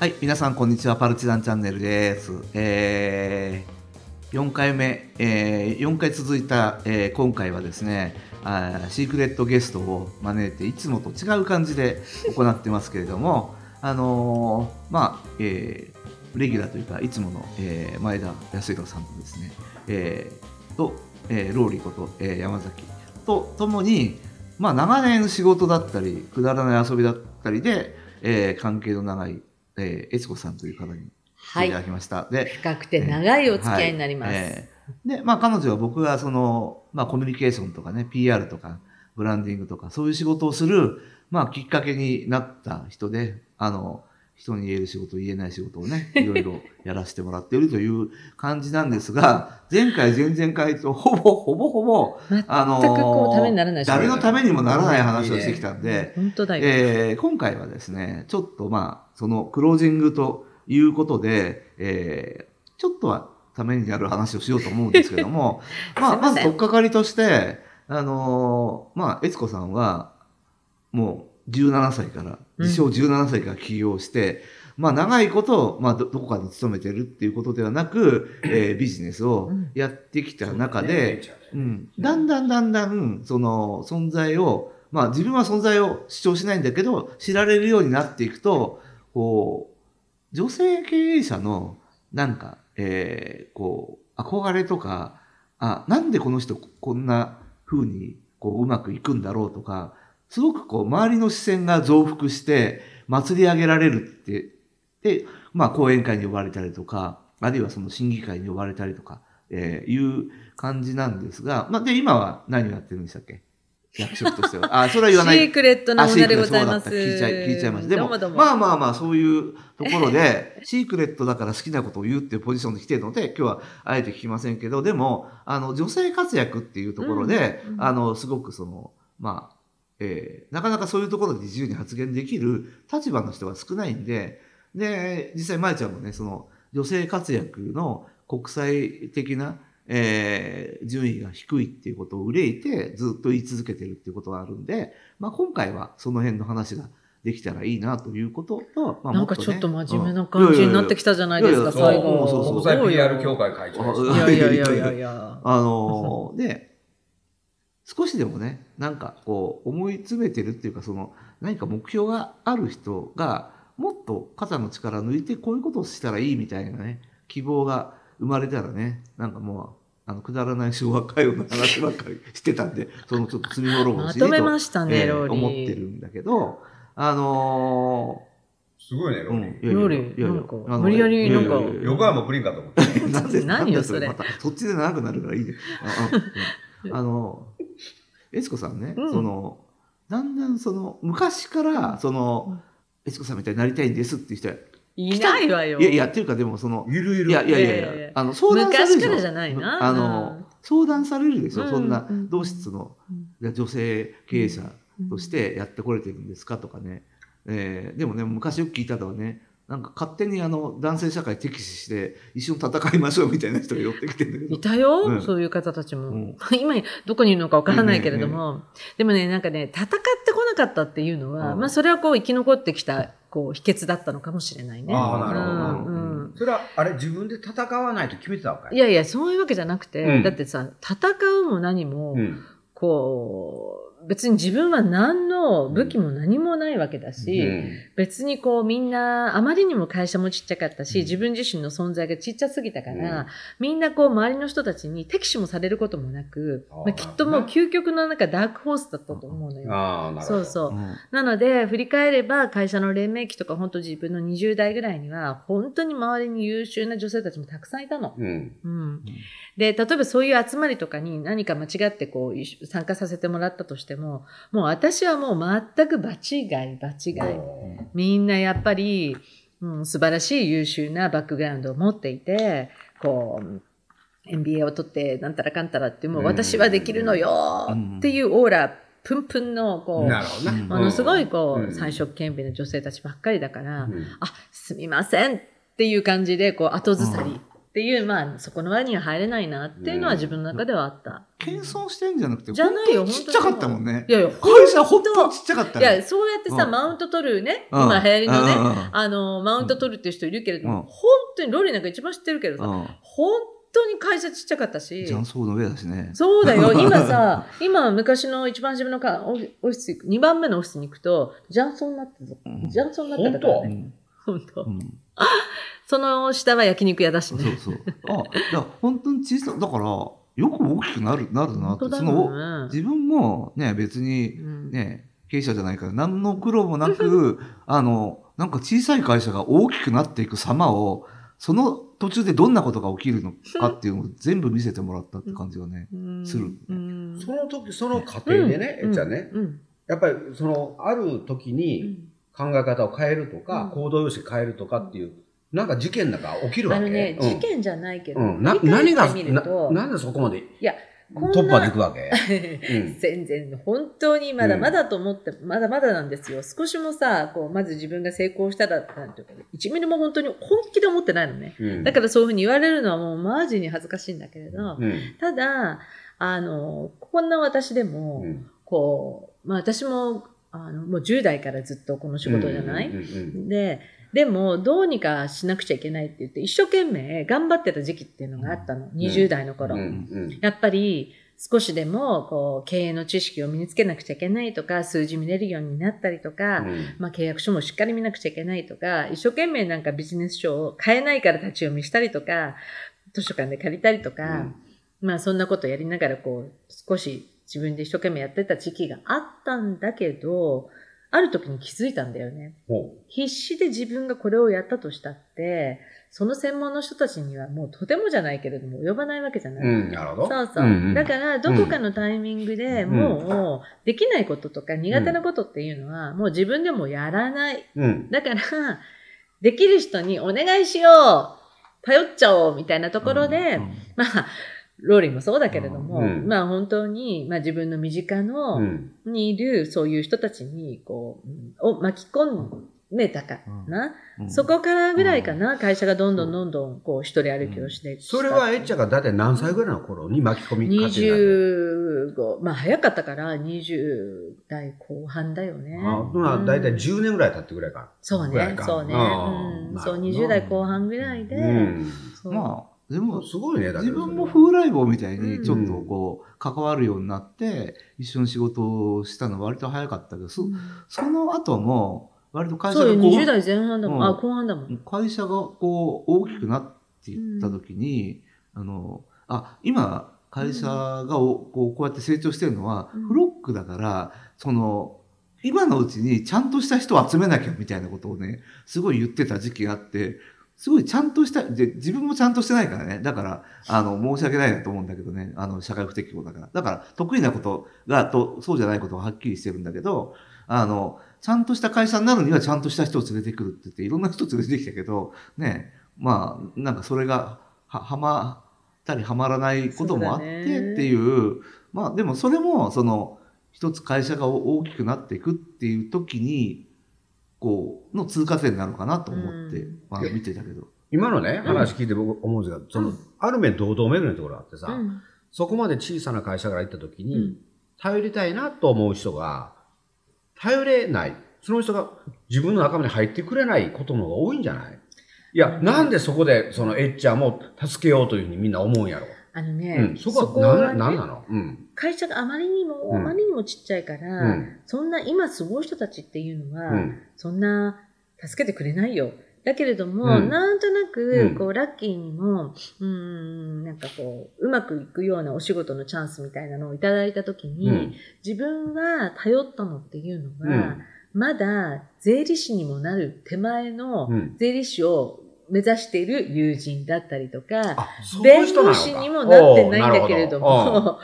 はい、皆さんこんにちは。パルチザンチャンネルです。えー、4回目、えー、4回続いた、えー今回はですね、あシークレットゲストを招いて、いつもと違う感じで行ってますけれども、あのーまあ、えー、レギュラーというか、いつもの、えー前田康弘さんとですね、えーと、えーローリーこと、えー山崎とともに、まあ、長年仕事だったり、くだらない遊びだったりで、えー関係の長い、えー、悦子さんという方に来ていただきました。で、深くて長いお付き合いになります。はいえーで、まあ彼女は僕がその、まあコミュニケーションとかね、PR とか、ブランディングとか、そういう仕事をする、まあきっかけになった人で、あの、人に言える仕事、言えない仕事をね、いろいろやらせてもらっているという感じなんですが、前回、前々回とほぼ、ほぼほぼ、あの誰のためにもならない話をしてきたんで。えー今回はですね、ちょっとまあ、そのクロージングということで、えーちょっとはためになる話をしようと思うんですけども、まあ、まず取っかかりとして、あのーまあ、悦子さんは、もう17歳から、うん。自称17歳から起業して、まあ、長いこと、まあど、どこかに勤めてるっていうことではなく、えービジネスをやってきた中で、うん、だんだんだんだん、その存在を、まあ自分は存在を主張しないんだけど、知られるようになっていくと、こう、女性経営者の、なんか、えーこう、憧れとか、あ、なんでこの人こんな風に、こう、うまくいくんだろうとか、すごくこう、周りの視線が増幅して、祭り上げられるって、で、まあ、講演会に呼ばれたりとか、あるいはその審議会に呼ばれたりとか、えーいう感じなんですが、まあ、で、今は何をやってるんでしたっけ？役職としては。あ、それは言わない。シークレットな女でございます。聞いちゃい、聞いちゃいました。でも、どうもどうもまあまあまあ、そういうところで、シークレットだから好きなことを言うっていうポジションで来てるので、今日はあえて聞きませんけど、でも、あの、女性活躍っていうところで、うんうんあの、すごくその、まあ、えーなかなかそういうところで自由に発言できる立場の人が少ないんで、で、実際、まえちゃんもね、その、女性活躍の国際的な、えー順位が低いっていうことを憂いてずっと言い続けてるっていうことがあるんで、まあ、今回はその辺の話ができたらいいなということと、まあ、なんもとね。かちょっと真面目な感じになってきたじゃないですか、最後。そうそう国際 PR 協会会長いやいやいやいやいや。あのーで、少しでもね、なんかこう、思い詰めてるっていうか、その、何か目標がある人が、もっと肩の力抜いて、こういうことをしたらいいみたいなね、希望が生まれたらね、なんかもう、あの、くだらない昭和歌謡の話ばっかりしてたんで、そのちょっと罪滅ぼしにまとめましたね、えーローリー。思ってるんだけど、あのすごいね、ー、うん、ローリー。ローリーなんか無理やりなんか横山プリンかと思って。なんで、何よなんでそれまた、そっちで長くなるからいいで。あああの、悦子さんね、うん。その、だんだんその、昔から、その、悦子さんみたいになりたいんですっていう人は、いないわよ。いやいや、っていうかでもその、いるいる。いやいやいやいやあの、相談されるでしょ。昔からじゃないな。あの、相談されるでしょ、うんそんなうん、同室の女性経営者としてやってこれてるんですかとかね。えーでもね、昔よく聞いたのはね、なんか勝手にあの男性社会敵視して一緒に戦いましょうみたいな人が寄ってきてるんだけど。いたよ、うんそういう方たちも。うん今、どこにいるのかわからないけれども、でもね、なんかね、戦ってこなかったっていうのは、うんまあ、それはこう、生き残ってきた、こう、秘訣だったのかもしれないね。ああ、なるほどなるほど。うんうんそれは、あれ、自分で戦わないと決めてたのかい？いやいや、そういうわけじゃなくて、うんだってさ、戦うも何も、うん。こう、別に自分は何の武器も何もないわけだし、うん別にこうみんな、あまりにも会社もちっちゃかったし、うん自分自身の存在がちっちゃすぎたから、うんみんなこう周りの人たちに敵視もされることもなく、まあ、きっともう究極のなんかダークホースだったと思うのよ。ああ、なるほど。そうそうう。んなので、振り返れば会社の黎明期とか本当自分の20代ぐらいには、本当に周りに優秀な女性たちもたくさんいたの。うん。うん、で、例えばそういう集まりとかに何か間違ってこう参加させてもらったとしても、もう私はもう全く場違い、場違い。みんなやっぱり、うん、素晴らしい優秀なバックグラウンドを持っていて、こう、MBA を取ってなんたらかんたらって、もううん。私はできるのよっていうオーラ、プンプンの、こう、ものすごいこう、うん。最初兼備の女性たちばっかりだから、うん。あ、すみませんっていう感じで、こう、後ずさりっていう、まあ、そこの輪には入れないなっていうのは自分の中ではあった。謙遜してんじゃなくて、じゃないよ本当にちっちゃかったもんねい。やいや、会社ほんとちっちゃかったね。いや、そうやってさ、うんマウント取るね、うん今流行りのね、あの、マウント取るっていう人いるけれども、うん本当にローリーなんか一番知ってるけどさ、うん本当に会社ちっちゃかったし、ジャンソーの上だしね。そうだよ。今さ、今昔の一番自分のかオフィス、2番目のオフィスに行くと、ジャンソンになってた。うんジャンソンになってたからね。うん本当うんその下は焼肉屋だしそうね。そう。あ、だから本当に小さい、だから、よく大きくなる、なるなって。本当だその。自分もね、別にうん。ね、経営者じゃないから、何の苦労もなく、あの、なんか小さい会社が大きくなっていく様を、その途中でどんなことが起きるのかっていうのを全部見せてもらったって感じがね。うん。する。うん。その時、その過程でね、えっちゃんね、うん。やっぱりその、ある時うにん。考え方を変えるとか、うん。行動様式変えるとかっていう、なんか事件なんか起きるわけ？あのね、うん。事件じゃないけど、うん、な何がな、なんでそこまでいや、突破でいくわけ、うん。全然本当にまだまだと思って、まだまだなんですよ。少しもさこうまず自分が成功したらなんていうか1ミリも本当に本気で思ってないのね。うん。だからそういうふうに言われるのはもうマジに恥ずかしいんだけれど、うん。ただあのこんな私でも、うん。こう、まあ、私もあのもう10代からずっとこの仕事じゃない、うんうんうん。ででもどうにかしなくちゃいけないって言って一生懸命頑張ってた時期っていうのがあったの、20代の頃、うん。うん。やっぱり少しでもこう経営の知識を身につけなくちゃいけないとか数字見れるようになったりとか、まあ、契約書もしっかり見なくちゃいけないとか一生懸命なんかビジネス書を買えないから立ち読みしたりとか図書館で借りたりとか、まあそんなことやりながらこう少し自分で一生懸命やってた時期があったんだけどある時に気づいたんだよね。ほ必死で自分がこれをやったとしたってその専門の人たちにはもうとてもじゃないけれども及ばないわけじゃない。ううん、なるほど。そうそう。んんだから、どこかのタイミングでうんもう、できないこととか苦手なことっていうのは、もう自分でもやらない。うん。だから、できる人にお願いしよう頼っちゃおうみたいなところで、うんまあ、ローリーもそうだけれども、うんまあ本当に、まあ自分の身近の、うん。にいるそういう人たちに、こう、うんを巻き込めたかな。うんそこからぐらいかな、会社がどんどんどんどん、こう、一人歩きをしてそれはえっちゃんが大体何歳ぐらいの頃に巻き込みかけになる25、まあ早かったから20代後半だよね。あまあうん大体10年ぐらい経ってぐらいか。そうねそうね。あうんそう、ーなるほど20代後半ぐらいで、うん。そうまあ、でも、すごいね、自ど。分も風来坊みたいにちょっとうんこう関わるようになって一緒に仕事をしたのは割と早かったけどそその後も割と会社そうよ、がこう20代前半だもん。うん。あ、後半だもん。会社がこう大きくなっていった時に、あのあ今会社がおこうこうやって成長してるのは、うん。フロックだからその今のうちにちゃんとした人を集めなきゃみたいなことをねすごい言ってた時期があってすごいちゃんとしたで自分もちゃんとしてないからね。だからあの申し訳ないなと思うんだけどね。あの社会不適合だから。だから得意なことがとそうじゃないことがはっきりしてるんだけどあのちゃんとした会社になるにはちゃんとした人を連れてくるって言っていろんな人連れてきたけどねまあなんかそれがははまったりはまらないこともあってっていうまあでもそれもその一つ会社が大きくなっていくっていう時にこうの通過点なのかなと思って、うん。まあ見てたけど。今のね、話聞いて僕思うんですが、その、ある面堂々巡りのところがあってさ、うん。そこまで小さな会社から行った時に、うん。頼りたいなと思う人が、頼れない。その人が自分の仲間に入ってくれないことの方が多いんじゃない？いや、うん。なんでそこで、そのエッチャーも助けようというふうにみんな思うんやろ？あのね、うん。そこは何、ね何なの？うん。会社があまりにも、うんあまりにもちっちゃいから、うんそんな今すごい人たちっていうのは、うん。そんな助けてくれないよ。だけれども、うんなんとなうく、んこう、ラッキーにも、うーん、なんかこう、うまくいくようなお仕事のチャンスみたいなのをいただいたときに、うん。自分が頼ったのっていうのは、うんまだ税理士にもなる手前のうん。税理士を目指している友人だったりとか、弁護士にもなってないんだけれども、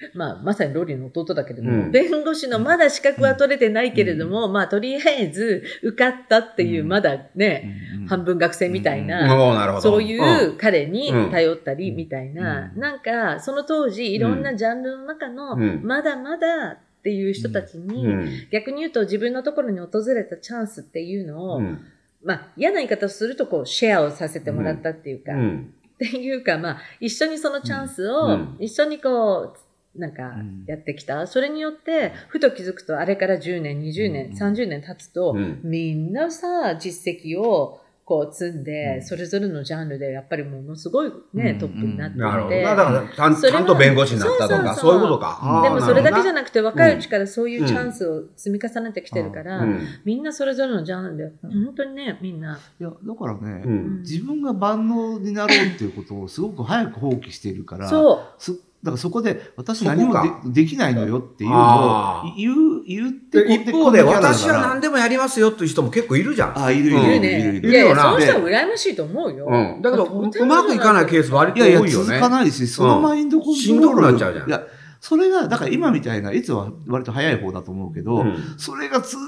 まあ、まさにロリの弟だけれども、うん。弁護士のまだ資格は取れてないけれども、まあ、とりあえず受かったっていう、うん。まだね、半分学生みたいどな。そういう彼にうん。頼ったりみたいな、うん。なんか、その当時、いろんなジャンルの中の、うん。まだまだっていう人たちに、うん。逆に言うと自分のところに訪れたチャンスっていうのを、うん。まあ、嫌な言い方をすると、こう、シェアをさせてもらったっていうか、うん。っていうか、まあ、一緒にそのチャンスを、うん。一緒にこう、なんかうん、やってきた。それによって、ふと気づくと、あれから10年、20年、うん。30年経つと、うん。みんなさ、実績を、こう積んで、うんそれぞれのジャンルでやっぱりものすごいね、うんトップになってて、なるほど。だからちゃん、と弁護士になったとか、そうそうそうそういうことか。でもそれだけじゃななくて若いうちからそういうチャンスを積み重ねてきてるから、みんなそれぞれのジャンルで、本当にね、みんな。いや、だからね。自分が万能になろうっていうことをすごく早く放棄しているから、そう。すだからそこで私何もでできないのよっていうのを言う、言ってで一方で、私は何でもやりますよっていう人も結構いるじゃん。あ、いるいるうんいるいいるいる。いやその人は羨ましいと思うよ。うん。だけど、うまくいかないケース割といやいや、多いよね。続かないし、そのマインドコントロール。しんどくなっちゃうじゃんいや、それが、だから今みたいな、いつは割と早い方だと思うけど、うんそれがずっ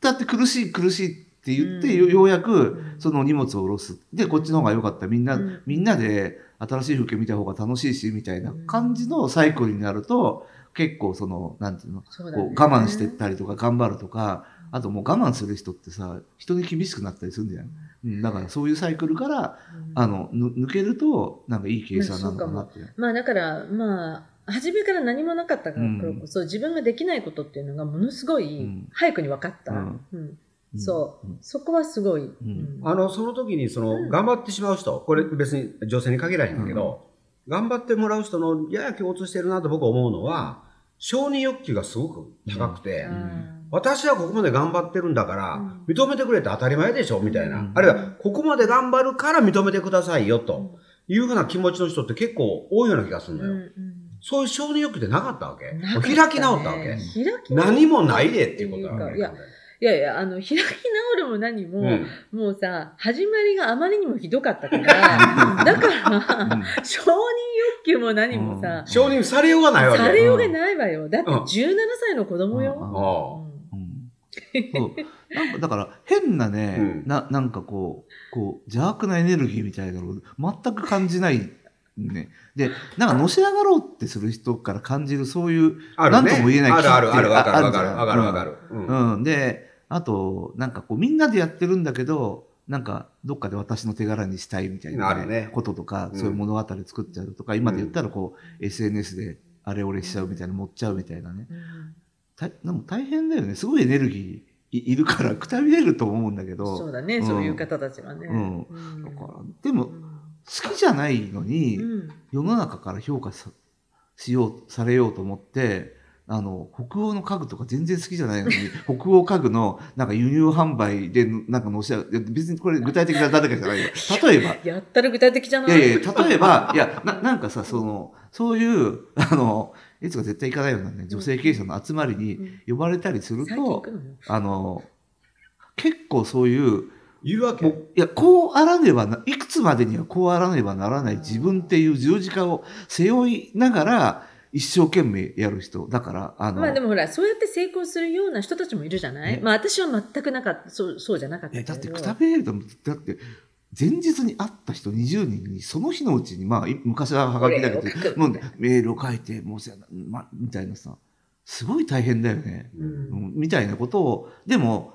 とやって苦しい苦しいって言って、うん。ようやくうんその荷物を下ろす。で、こっちの方が良かった。みんな、うん。みんなで新しい風景見た方が楽しいし、みたいな感じのサイクルになると、結構その、なんていうの、こう我慢してったりとか頑張るとか、あともう我慢する人ってさ、人に厳しくなったりするんじゃないうん、だからそういうサイクルから、あの、ぬ抜けると、なんかいい計算なのかなって。まあだから、まあ、初めから何もなかったからこそ、自分ができないことっていうのがものすごいうん。早くに分かった。うんそう、ん。そこはすごい。うん。あの、その時に、その、うん。頑張ってしまう人、これ別に女性に限らへんけど、頑張ってもらう人のやや共通してるなと僕は思うのは、承認欲求がすごく高くて、うん。私はここまで頑張ってるんだから、うん。認めてくれて当たり前でしょみたいな。うん。あるいは、ここまで頑張るから認めてくださいよ、というふうな気持ちの人って結構多いような気がするのよ。そういう承認欲求ってなかったわけ。開き直ったわけ。何もないでっていうことだわけ。いやいやあの、開き直るも何も、うん。もうさ、始まりがあまりにもひどかったから、だから、うん。承認欲求も何もさ、承認されようがないわけ。されようがないわよ。だってうん17歳の子供よ。あうん。そう。なんかだから変なね、うん。ななんかこうこう邪悪なエネルギーみたいなのを全く感じない、ね、でなんかのし上がろうってする人から感じるそういう。なんとも言えないあるあるある。わかるわあるじゃん。かるわかるわかる。うん。うん、であとなんかこうみんなでやってるんだけどなんかどっかで私の手柄にしたいみたいな、あるね。こととか、うん。そういう物語作っちゃうとか今で言ったらこう、SNS であれ俺しちゃうみたいな持っちゃうみたいなね。うん。たでも大変だよね。すごいエネルギーいいるからくたびれると思うんだけど。そうだね、うん。そういう方たちはね。うん。うん。だからでも好きじゃないのに、うん。世の中から評価さしようされようと思ってあの北欧の家具とか全然好きじゃないのに 北欧家具のなんか輸入販売でなんか載せ別にこれ具体的な誰かじゃないよ。例えば。やったら具体的じゃない。いやいや、例えば、いや、ななんかさ、その、そういう、あの、いつか絶対行かないようなね、女性経営者の集まりに呼ばれたりすると最近行く、の？よ。あの、結構そういう、いるわけ？いや、こうあらねばな、いくつまでにはこうあらねばならない自分っていう十字架を背負いながら、一生懸命やる人。だから、あの、まあでもほら、そうやって成功するような人たちもいるじゃない、ねまあ私は全くなかった、そうそうじゃなかった。だってくたびれると、だって、前日に会った人20人に、その日のうちに、まあ、い昔はハガキだけどこれを書く、もうメールを書いて、もうせやな、ま、みたいなさ、すごい大変だよね。うんうんみたいなことを、でも、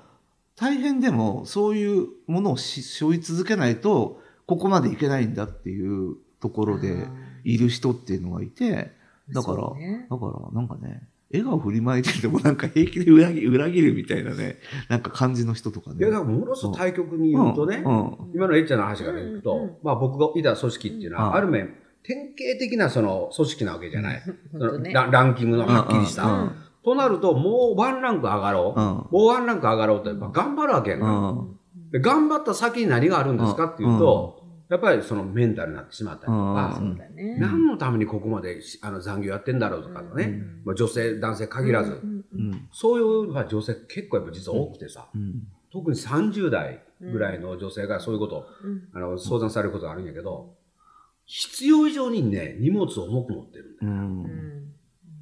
大変でも、そういうものをし背負い続けないと、ここまでいけないんだっていうところでいる人っていうのがいて、だから、ね。だから、なんかね、笑顔振りまいててもなんか平気で裏切裏切るみたいなね、なんか感じの人とかね。いや、だからものすごく対極に言うとね、うん。うん。今のエッチャーの話からいくと、うんうんまあ僕がいた組織っていうのは、うん。ある面、典型的なその組織なわけじゃない。その本当ね。ラランキングのはっきりした。うん。うんとなると、もうワンランク上がろう。うん。もうワンランク上がろうと、やっぱ頑張るわけやんか、うん。で頑張った先に何があるんですかっていうと、やっぱりそのメンタルになってしまったりとか。何のためにここまでしあの残業やってんだろうとかね、うん。まあ、女性、男性限らず、うんうんそういうまあ女性結構やっぱ実は多くてさ、うん。特に30代ぐらいの女性がそういうことを、うん。あの相談されることがあるんやけど、必要以上にね、荷物を重く持ってるんだよ。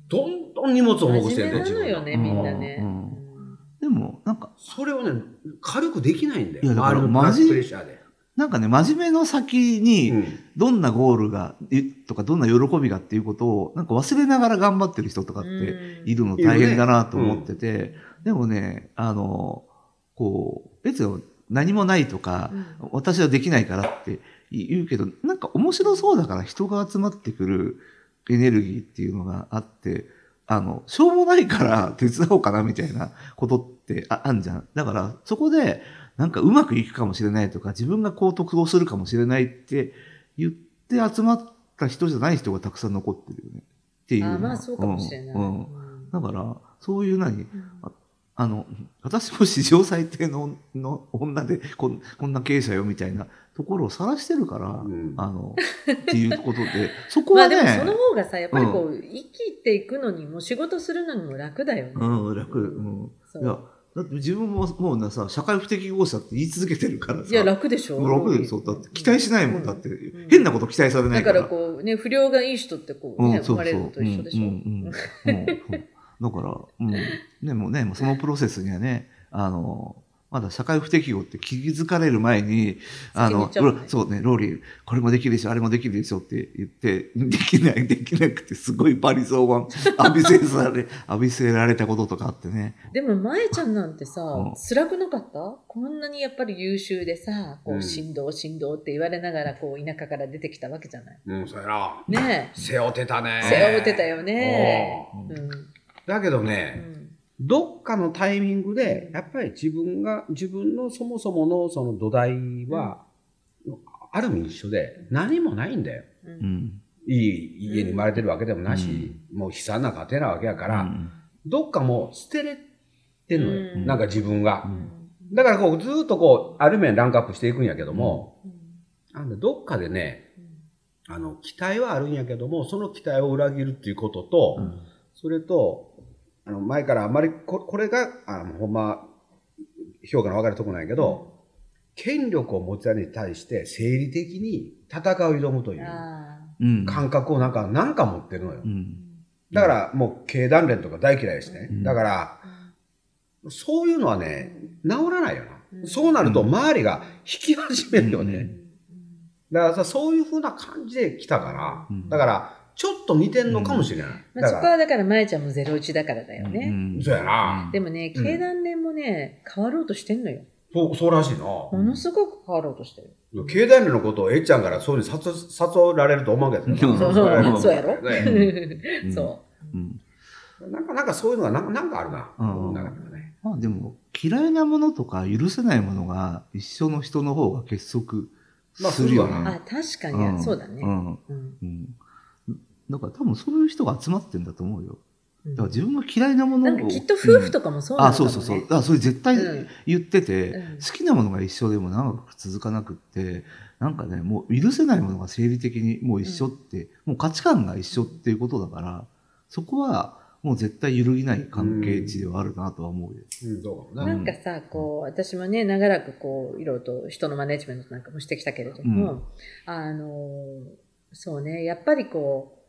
どんどん荷物を重くしてるんだよ、真面目なのよね、みんなね。うん。うん。でも、なんか、それをね、軽くできないんだよ。いやだから周りのブラックプレッシャーで。なんかね、真面目の先に、うん。どんなゴールが、いとか、どんな喜びがっていうことを、なんか忘れながら頑張ってる人とかっているの大変だなと思ってて、でもね、あの、こう、別に何もないとか、うん。私はできないからって言うけど、なんか面白そうだから人が集まってくるエネルギーっていうのがあって、あの、しょうもないから手伝おうかなみたいなことってああんじゃん。だから、そこで、なんかうまくいくかもしれないとか、自分がこう得をするかもしれないって言って集まった人じゃない人がたくさん残ってるよね。っていうのは。あまあそうかもしれない。うんうんうんだから、そういう何、うんあの、私も史上最低のの女でこんこんな経営者よみたいなところを晒してるから、うんあの、っていうことで、そこはね、まあでもその方がさ、やっぱりこう、生きていくのにも仕事するのにも楽だよね。うん、楽。うん。そういや、だって自分ももうなさ、社会不適合者って言い続けてるからさ。いや、楽でしょ。楽でしょ。だって期待しないもん、うだって、ん変なこと期待されなだかいから。らこう、ね、不良がいい人ってこう、ね、うん。生まれるのと一緒でしょ。うんうんうん だから、うん。ね、もうそのプロセスにはね、あの、まだ社会不適合って気づかれる前に、あの、そうね、ローリー、これもできるでしょ、あれもできるでしょって言って、できない、できなくて、すごいバリ雑言浴びせられ、浴びせられたこととかあってね。でも、舞ちゃんなんてさうん、辛くなかった？こんなにやっぱり優秀でさ、こう振動、振動って言われながら、こう、田舎から出てきたわけじゃない？うん、そうやな。ね背負ってたねえ。。背負ってたよね。おうん。だけどうね、ん。どっかのタイミングで、やっぱり自分が、自分のそもそものその土台は、ある意味一緒で、何もないんだよ。う。うんん。いい家に生まれてるわけでもなし、もう悲惨な家庭なわけやから、うんどっかもう捨てれてんのよ。うんなんか自分が。うんだからこうずーっとこう、ある面ランクアップしていくんやけども、うんあのどっかでね、あの、期待はあるんやけども、その期待を裏切るっていうことと、うんそれと、あの、前からあんまりこ、これが、あの、ほんま、評価の分かるとこなんやけど、権力を持つやに対して生理的に戦いを挑むという。感覚をなんか、なんか持ってるのよう。ん。だからもう経団連とか大嫌いですね。うんだから、あ。そういうのはね、治らないよな。うんそうなると周りが引き始めるよね。うんだからさ、そういう風な感じで来たから、うんだから、ちょっと似てんのかもしれない。まあ、そこはだから、舞ちゃんもゼロ一だからだよね。んそうやなでもね、うん経団連もね、変わろうとしてんのよ。そう、そうらしいな。ものすごく変わろうとしてる。経団連のことをえっちゃんからそういうに誘誘られると思うけど、うんそうそうそうやろそうん。なんか、なんかそういうのがなんかなんかあるな。まあでも、嫌いなものとか許せないものが一緒の人の方が結束するよね。まう。あ、確かに、うんそうだね。うん。うんうん。だから多分そういう人が集まってんだと思うよ。うんだから自分が嫌いなものを。なんかきっと夫婦とかもそうなあ、のかもね。そうそうそう。あ、それ絶対うん言ってて、うん好きなものが一緒でも長く続かなくって、なんかね、もう許せないものが生理的にもう一緒って、もう価値観が一緒っていうことだから、そこはもう絶対揺るぎない関係値ではあるなとは思うよ。うん。なんかさ、こう、私もね、長らくこう、いろいろと人のマネジメントなんかもしてきたけれども、あの、そうね、やっぱりこう、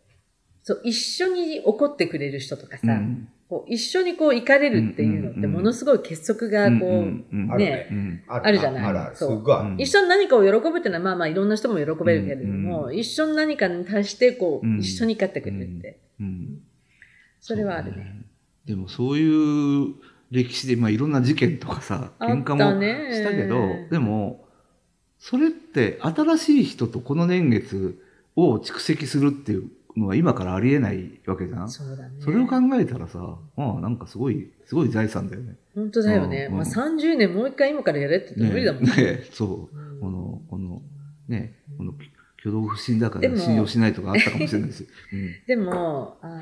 そう、一緒に怒ってくれる人とかさ、うん。こう一緒にこう行かれるっていうのってものすごい結束がこう、ねああるじゃない？そう。一緒に何かを喜ぶっていうのはまあまあいろんな人も喜べるけれども、うん一緒に何かに対してこう、うん。一緒に勝ってくれるって、うん。それはあるね。でもそういう歴史で、まあ、いろんな事件とかさあった喧嘩もねしたけどでもそれって新しい人とこの年月を蓄積するっていうのは今からありえないわけじゃん？そうだね。それを考えたらさ、まあなんかすごい、すごい財産だよね。本当だよね。うんまあ30年もう一回今からやれって言って無理だもんねねそうう。んこの、この、ね、この挙動不審だから信用しないとかあったかもしれないし。うんでも、あの、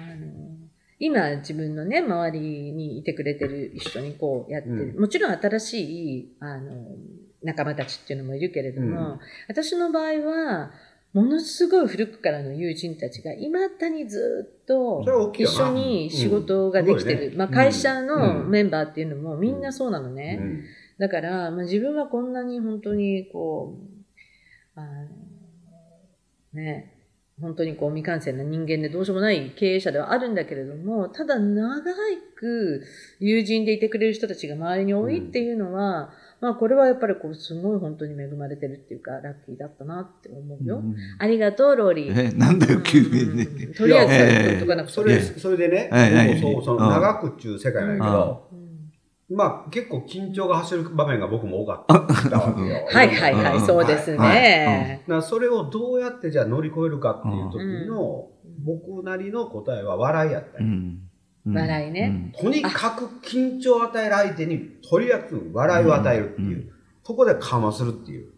今自分のね、周りにいてくれてる一緒にこうやってる、うもちろん新しい、あの、仲間たちっていうのもいるけれども、うん私の場合は、ものすごい古くからの友人たちが、いまだにずっと一な緒に仕事ができてる。まあ、会社のうんメンバーっていうのもみんなそうなのね。うんだから、まあ、自分はこんなに本当にこう、あのね、本当にこう未完成な人間でどうしようもない経営者ではあるんだけれども、ただ長く友人でいてくれる人たちが周りに多いっていうのは、まあこれはやっぱりこうすごい本当に恵まれてるっていうか、ラッキーだったなって思うよ。うんありがとう、ローリー。え、なんだよ、急に。ね。うん。とりあえずとかなくてそれ、ええそれでね、はいはい。僕もそう、そのうん。長くっちゅう世界なんやけど、うん。まあ結構緊張が走る場面が僕も多かったわけよ。はいはいはい、うん。そうですね。だからそれをどうやってじゃあ乗り越えるかっていう時の、僕なりの答えは笑いやったよ、うんうん笑いね。とにかく緊張を与える相手にとりあえず笑いを与えるっていう、うん。そこで緩和するっていう。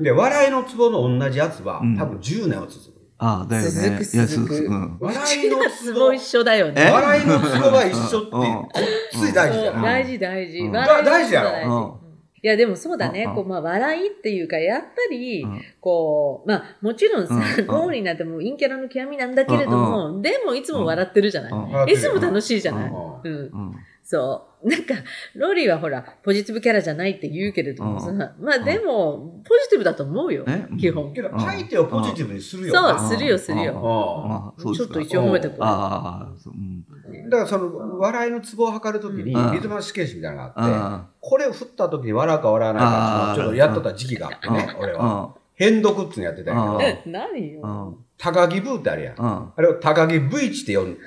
で笑いのツボの同じやつは、うん。多分10年は続く。ああ、だよね。続く続く。うん。笑いのツボ一緒だよね。え笑いのツボが一緒ってこっつい大事だな、そう大事大事。大事やろいやでもそうだね、うんこうまあ笑いっていうかやっぱり、うん。こうまあもちろんさ、うん ローリーなんてもう陰キャラの極みなんだけれども、でもいつも笑ってるじゃない、うんいつも楽しいじゃない、ううん。うんそう。なんかローリーはほらポジティブキャラじゃないって言うけれどもさ、うん。まあでもポジティブだと思うよえ基本。けど相手をポジティブにするよ。そうなするよするよ。ちょっと一応褒めてこうああ、そううん。だからその笑いのツボを測るときにうん。リズム試験紙みたいなのがあって、あこれを振ったときに笑うか笑わないかちょっとやっとった時期があってね、俺は。あ、変読っていうのやってたけど、え何よ、うん高木ブーってあるやん。うんあれを高木 V 値って呼ん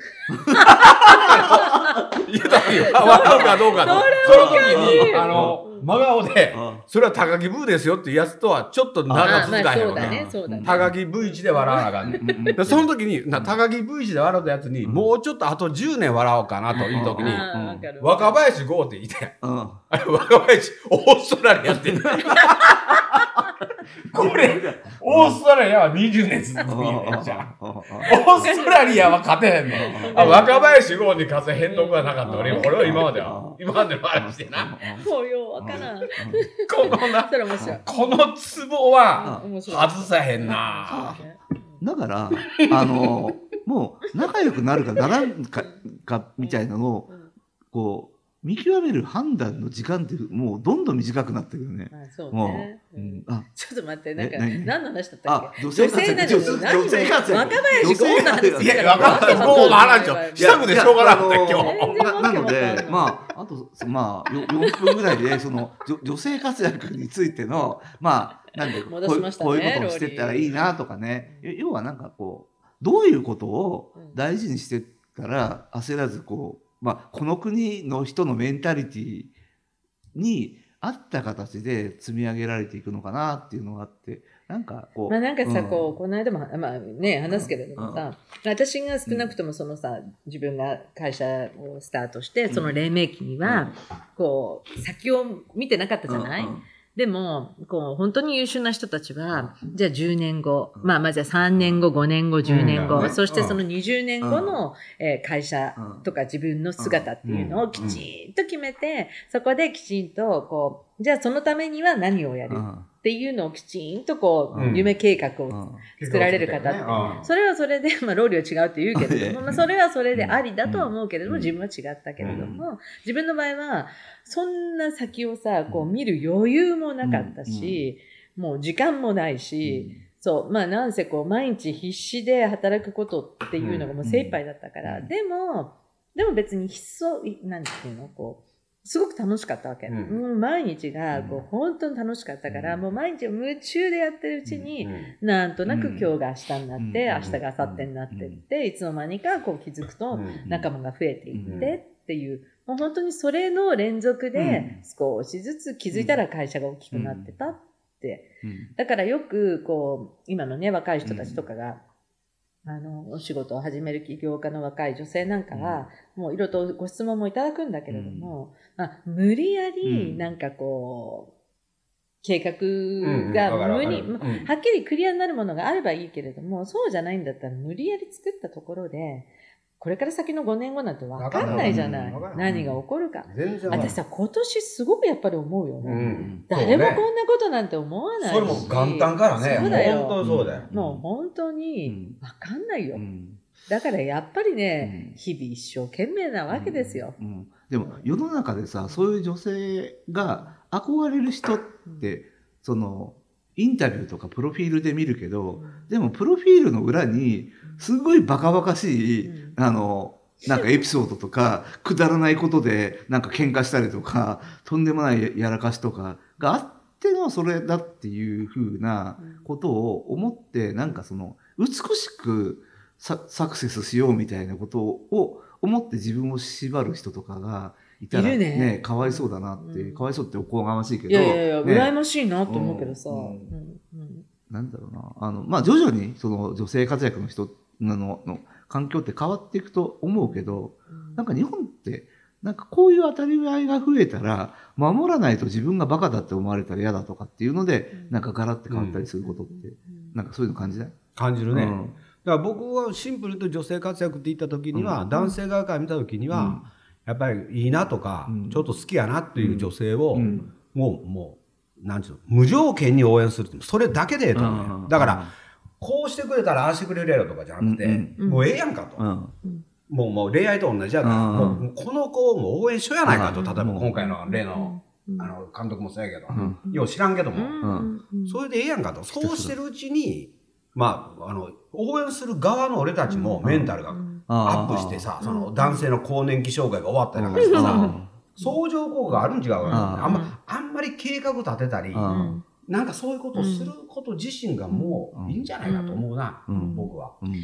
言ったらいいよ。あ笑うかどうかと。その時に、あの、真顔で、それは高木ブーですよっていうやつとはちょっと長あ続かへんわけ。だね。高木 V 値で笑わなあかん。ねその時に、な高木 V 値で笑ったやつに、もうちょっとあと10年笑おうかなという時に、若林剛って言って、うん。あれ若林、オーストラリアって。これ、オーストラリアは20年続くんやじゃん。オーストラリアは勝てへんねん。あ若林剛に勝つ変動がなかった。俺、俺は今までは、今までの話でな。もうようわからんこのな、このツボは外さへんな。だから、あの、もう仲良くなるかならんかかみたいなのを、うん。こう、見極める判断の時間ってもうどんどん短くなってくるね。あそうもねう、うん。あ、ちょっと待ってなんかえ何？何の話だったっあけ、女性活躍、なの女性活躍。若林剛の話いや、若林剛の話をしたくてしょうがなかったよ、今日。ななのわけわかんない。で、まあ、あと、まあ、よ4分ぐらいで、その、女女性活躍についての、まあ、なんで、こういうことをしてったらいいなとかね、よ要はなんかこう、どういうことを大事にしてったら、焦らずこう、まあ、この国の人のメンタリティに合った形で積み上げられていくのかなっていうのがあって、なんかこう、まあなんかさ、うん。こうこの間も、まあね、話すけれどもさ、私が少なくともそのさ、自分が会社をスタートして、その黎明期には、こう、先を見てなかったじゃない、うん。うんでも、こう、本当に優秀な人たちは、じゃあ10年後、まあ、まずは3年後、5年後、10年後、うん。そしてその20年後の、えー会社うん。とか自分の姿っていうのをきちんと決めて、そこできちんと、こう、じゃあそのためには何をやる？うん。っていうのをきちんと、こう、うん。夢計画をうん。作られる方っそれはそれで、まあ、ローリーは違うって言うけれども、まあ、それはそれでうん。ありだとは思うけれども、うん。自分は違ったけれども、自分の場合は、そんな先をさ、こう見る余裕もなかったし、もう時間もないし、そう、まあなんせこう、毎日必死で働くことっていうのがもう精一杯だったから、うん。でも、でも別にひっそ、なんていうの、こう、すごく楽しかったわけ。うん。もう毎日がこううん本当に楽しかったから、うん。もう毎日夢中でやってるうちに、うん。なんとなくうん。今日が明日になって、うん。明日が明後日になってって、いつの間にかこう気づくとうん。仲間が増えていうんってっていう、もう本当にそれの連続で少しずつ気づいたら会社が大きくなってたって。うん。だからよくこう、今のね、若い人たちとかが、あの、お仕事を始める起業家の若い女性なんかは、もういろいろとご質問もいただくんだけれども、まあ、無理やりうん。なんかこう、計画うんが無理、るうん。はっきりクリアになるものがあればいいけれども、そうじゃないんだったら無理やり作ったところで、これから先の5年後なんて分かんないじゃない。何が起こるか。私さ、今年すごくやっぱり思うよ。ね。うん。誰もこんなことなんて思わないし。それも元旦からね、そうだよ。本当にそうだよ。もう本当うにん。分かんないよ。うん。だからやっぱりね、うん。日々一生懸命なわけですよ。でも世の中でさそういう女性が憧れる人ってそのインタビューとかプロフィールで見るけどでもプロフィールの裏にすごいバカバカしい、うんあのなんかエピソードとかくだらないことでなんか喧嘩したりとかとんでもないやらかしとかがあってのそれだっていう風なことを思ってなんかその美しくササクセスしようみたいなことを思って自分を縛る人とかがいたらね。ねかわいそうだなって、うん。かわいそうっておこがましいけどいやいやいや、ね。羨ましいなと思うけどさ。うん。うんうん。なんだろうな。あのまあ徐々にその女性活躍の人のの環境って変わっていくと思うけどなんか日本ってなんかこういう当たり前が増えたら守らないと自分がバカだって思われたら嫌だとかっていうのでうん。なんかガラッて変わったりすることって、なんかそういうの感じない？感じるね。うん。だから僕はシンプルと女性活躍って言った時には、うん。男性側から見た時には、うん。やっぱりいいなとか、うん。ちょっと好きやなっていう女性を、うん。もうもうなんていうの無条件に応援するそれだけでええと思うよ、うん。だから、こうしてくれたらああしてくれるやろとかじゃなくて、うんうん。もうええやんかと、うん。もうもう恋愛と同じやから、うん。もうもうこの子をもう応援しようやないかと、うん。例えば今回の例の,、うん。あの監督もそうやけど、うん。よう知らんけども、うん。それでええやんかと。そうしてるうちにまああの応援する側の俺たちもメンタルがアップしてさ、その男性の更年期障害が終わったりなんかしてさ、相乗効果があるん違うかな、あんまあんまり計画立てたり、うんなんかそういうことをすること自身がもういいんじゃないかと思うな、うん。僕は。うん。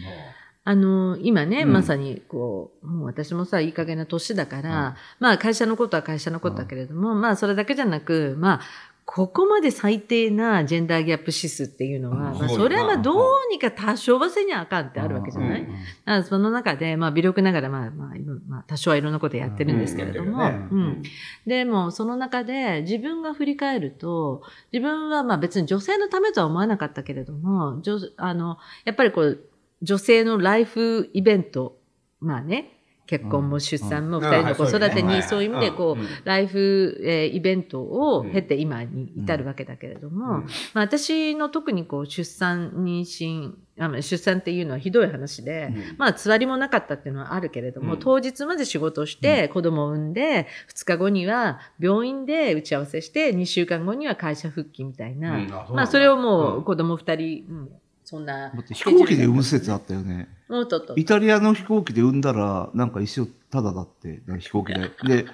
あの今ね、うん。まさにこうもう私もさいい加減な年だから、まあ会社のことは会社のことだけれども、まあそれだけじゃなくまあここまで最低なジェンダーギャップ指数っていうのは、うん。まあ、それはまあどうにか多少はせにゃあかんってあるわけじゃない、うんだからその中で、まあ、微力ながら、まあまあまあ、多少はいろんなことやってるんですけれども、うん。うん。でもその中で自分が振り返ると自分はまあ別に女性のためとは思わなかったけれども女あのやっぱりこう女性のライフイベントまあね結婚も出産もうん。二人の子育てうんにそういう意味でこうライフ、えーイベントを経て今に至るわけだけれども、うん。まあ、私の特にこう出産妊娠出産っていうのはひどい話で、うん。まあつわりもなかったっていうのはあるけれども、うん。当日まで仕事をして子供を産んで2日後には病院で打ち合わせして2週間後には会社復帰みたいな、うん。あまあそれをもううん。子供2人、うん、そんなだって飛行機で産む説あったよね。もうとっとイタリアの飛行機で産んだら、なんか一生タダだって、飛行機で。で、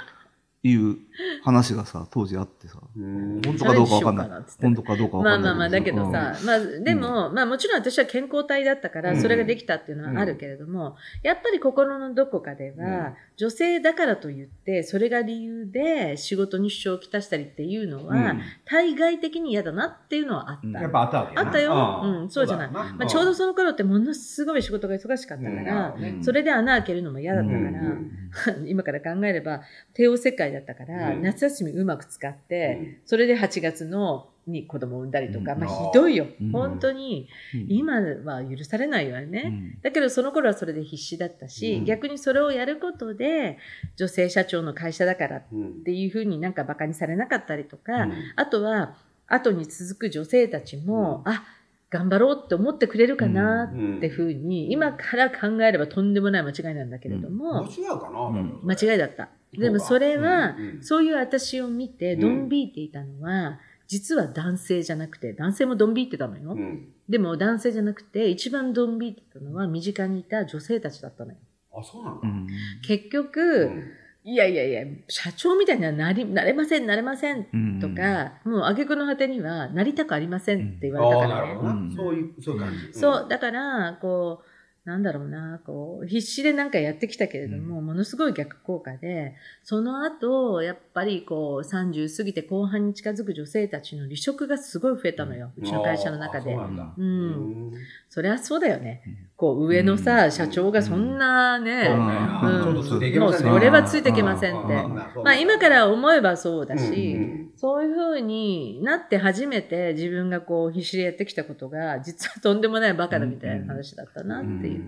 いう話がさ、当時あってさ。うん。本当かどうかわかんない。本当かどうかわかんない。まあまあまあだけどさ、まあでも、まあもちろん私は健康体だったからうん。それができたっていうのはあるけれども、やっぱり心のどこかでは、女性だからといってそれが理由で仕事に支障をきたしたりっていうのは、うん。対外的に嫌だなっていうのはあった。うん。やっぱあったわけあったよ。ん。うんそうじゃない。まあ、ちょうどその頃ってものすごい仕事が忙しかったから、うん。それで穴開けるのも嫌だったから、うん。今から考えれば帝王切開だったから、うん。夏休みうまく使って、うん。それで8月のに子供を産んだりとか、うん。まあひどいよ、うん。本当にうん。今は許されないわよね、うん。だけどその頃はそれで必死だったし、うん。逆にそれをやることで女性社長の会社だからっうん。ていうふうになんかバカにされなかったりとか、うん。あとは後に続く女性たちも、あ頑張ろうって思ってくれるかなってふうに、今から考えればとんでもない間違いなんだけれども、間違うかな、うん。間違いだった。でもそれは、うんうんそういう私を見てうん。ドン引いていたのは、実は男性じゃなくて、男性もドン引いてたのよ。うん。でも男性じゃなくて、一番ドン引いてたのは身近にいた女性たちだったのよ。あそうなんだ、うん。結局、うん。いやいやいや、社長みたいにはなりなれません、なれませんうん。とか、もう挙句の果てにはなりたくありませんって言われたからね。そういうそういう感じ、そう、だから、こう、なんだろうな、こう、必死でなんかやってきたけれども、ものすごい逆効果で、その後、やっぱりこう、30過ぎて後半に近づく女性たちの離職がすごい増えたのよ、うちの会社の中で。あそう。なんだ。うん。うんそりゃそうだよね。こう、上のさ、うん。社長がそんなね、そうんもうそれはついていけませんって。うん。うん。まあ今から思えばそうだし、そういう風になって初めて自分がこう必死でやってきたことが実はとんでもないバカだみたいな話だったなっていう。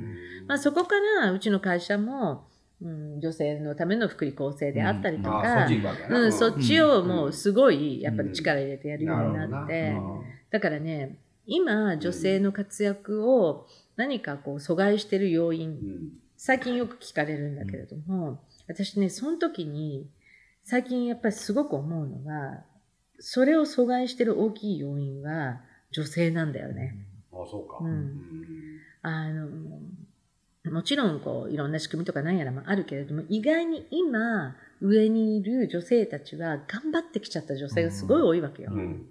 まあそこからうちの会社も、うん、女性のための福利厚生であったりとか、うん、そっちをもうすごいやっぱり力入れてやるようになって、だからね、今女性の活躍を何かこう阻害してる要因、うん。最近よく聞かれるんだけれども、私ね、その時に、最近やっぱりすごく思うのは、それを阻害してる大きい要因は女性なんだよね。あそうか、うん。あの、もちろんこういろんな仕組みとか何やらもあるけれども、意外に今上にいる女性たちは頑張ってきちゃった女性がすごい多いわけよ。うん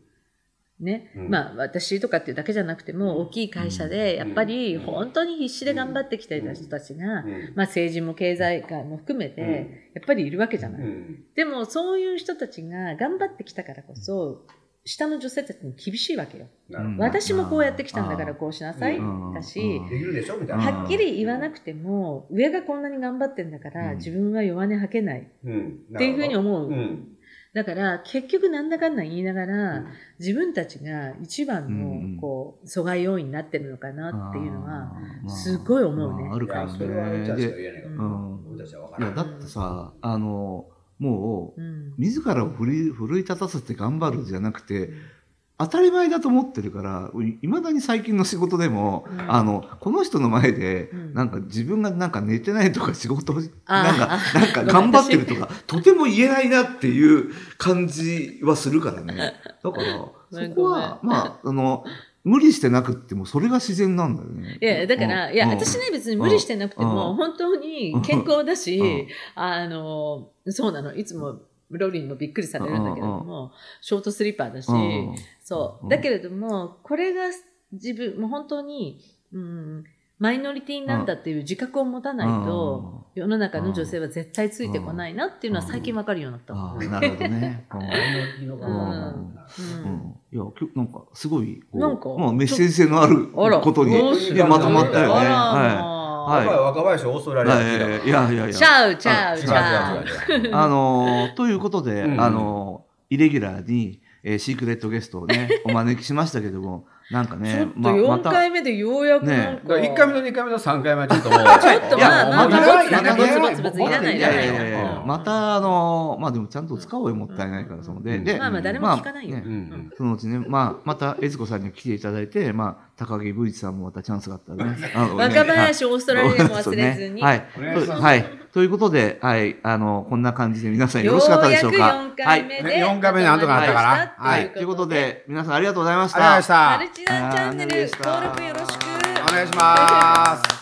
ね、うん。まあ私とかっていうだけじゃなくても大きい会社でやっぱり本当に必死で頑張ってきていた人たちが、うん。まあ政治も経済界も含めてうん。やっぱりいるわけじゃない。うん。でもそういう人たちが頑張ってきたからこそ下の女性たちに厳しいわけよ。私もこうやってきたんだからこうしなさい。うん。だし、うん。できるでしょみたいな。はっきり言わなくても上がこんなに頑張ってんだから、うん。自分は弱音吐けない。っうん。ていうふうに思う。うんだから結局なんだかんだ言いながら、うん自分たちが一番うんのこう阻害要因になってるのかなっていうのはすごい思うねまああるかもいやそれは俺たね。でちは言えないから。うん俺たちは分かいや、らない。だってさ、あの、もう、うん自らを奮い奮い立たせて頑張るじゃなくて、当たり前だと思ってるから、いまだに最近の仕事でも、うん。あの、この人の前で、うん。なんか自分がなんか寝てないとか仕事なんか、なんか 頑張ってるとか、とても言えないなっていう感じはするからね。だから、そこは、まあ、あの、無理してなくっても、それが自然なんだよね。いや、だから、いや、うん。私ね、別に無理してなくても、うん。本当に健康だし、うん。あの、そうなの、いつも、ローリーにもびっくりされるんだけれども、ショートスリーパーだし、うんそうう。んだけれども、これが自分、もう本当に、うん、マイノリティなんだっていう自覚を持たないと、世の中の女性は絶対ついてこないなっていうのは最近わかるようになった。ああ、なるほどね。いや、きょなんか、すごい、なんかまあ、メッセージ性のあることに、まとまったよね。あらはい若い若林オーストラリアはい。やいやいや。ちゃうちゃうあちゃう。あのーということで、うんあのーイレギュラーに、えーシークレットゲストをね、お招きしましたけども、なんかちょねっ、と4回目でようやくなんか。だから1回目と2回目と3回目はちょっともう。ちょっとまあまあいやまツボツいやボツいらないいらないやいやいやいやうんまたあのーまあでもちゃんと使おうよ、もったいないから、そので、うんで、まあまあ誰も聞かないよ。まあねうんそのうちね、まあ、また、悦子さんに来ていただいて、まあ、高木ブイチさんもまたチャンスがあったらね。若林オーストラリアも忘れずに。はい。はい。ということで、はい。あの、こんな感じで皆さんよろしかったでしょうか。ようやく4回目で、はい4回目でなんとかなったからはい。ということで、皆さんありがとうございましありがとうございた。ました。マルチナチャンネル登録よろしく。お願いします。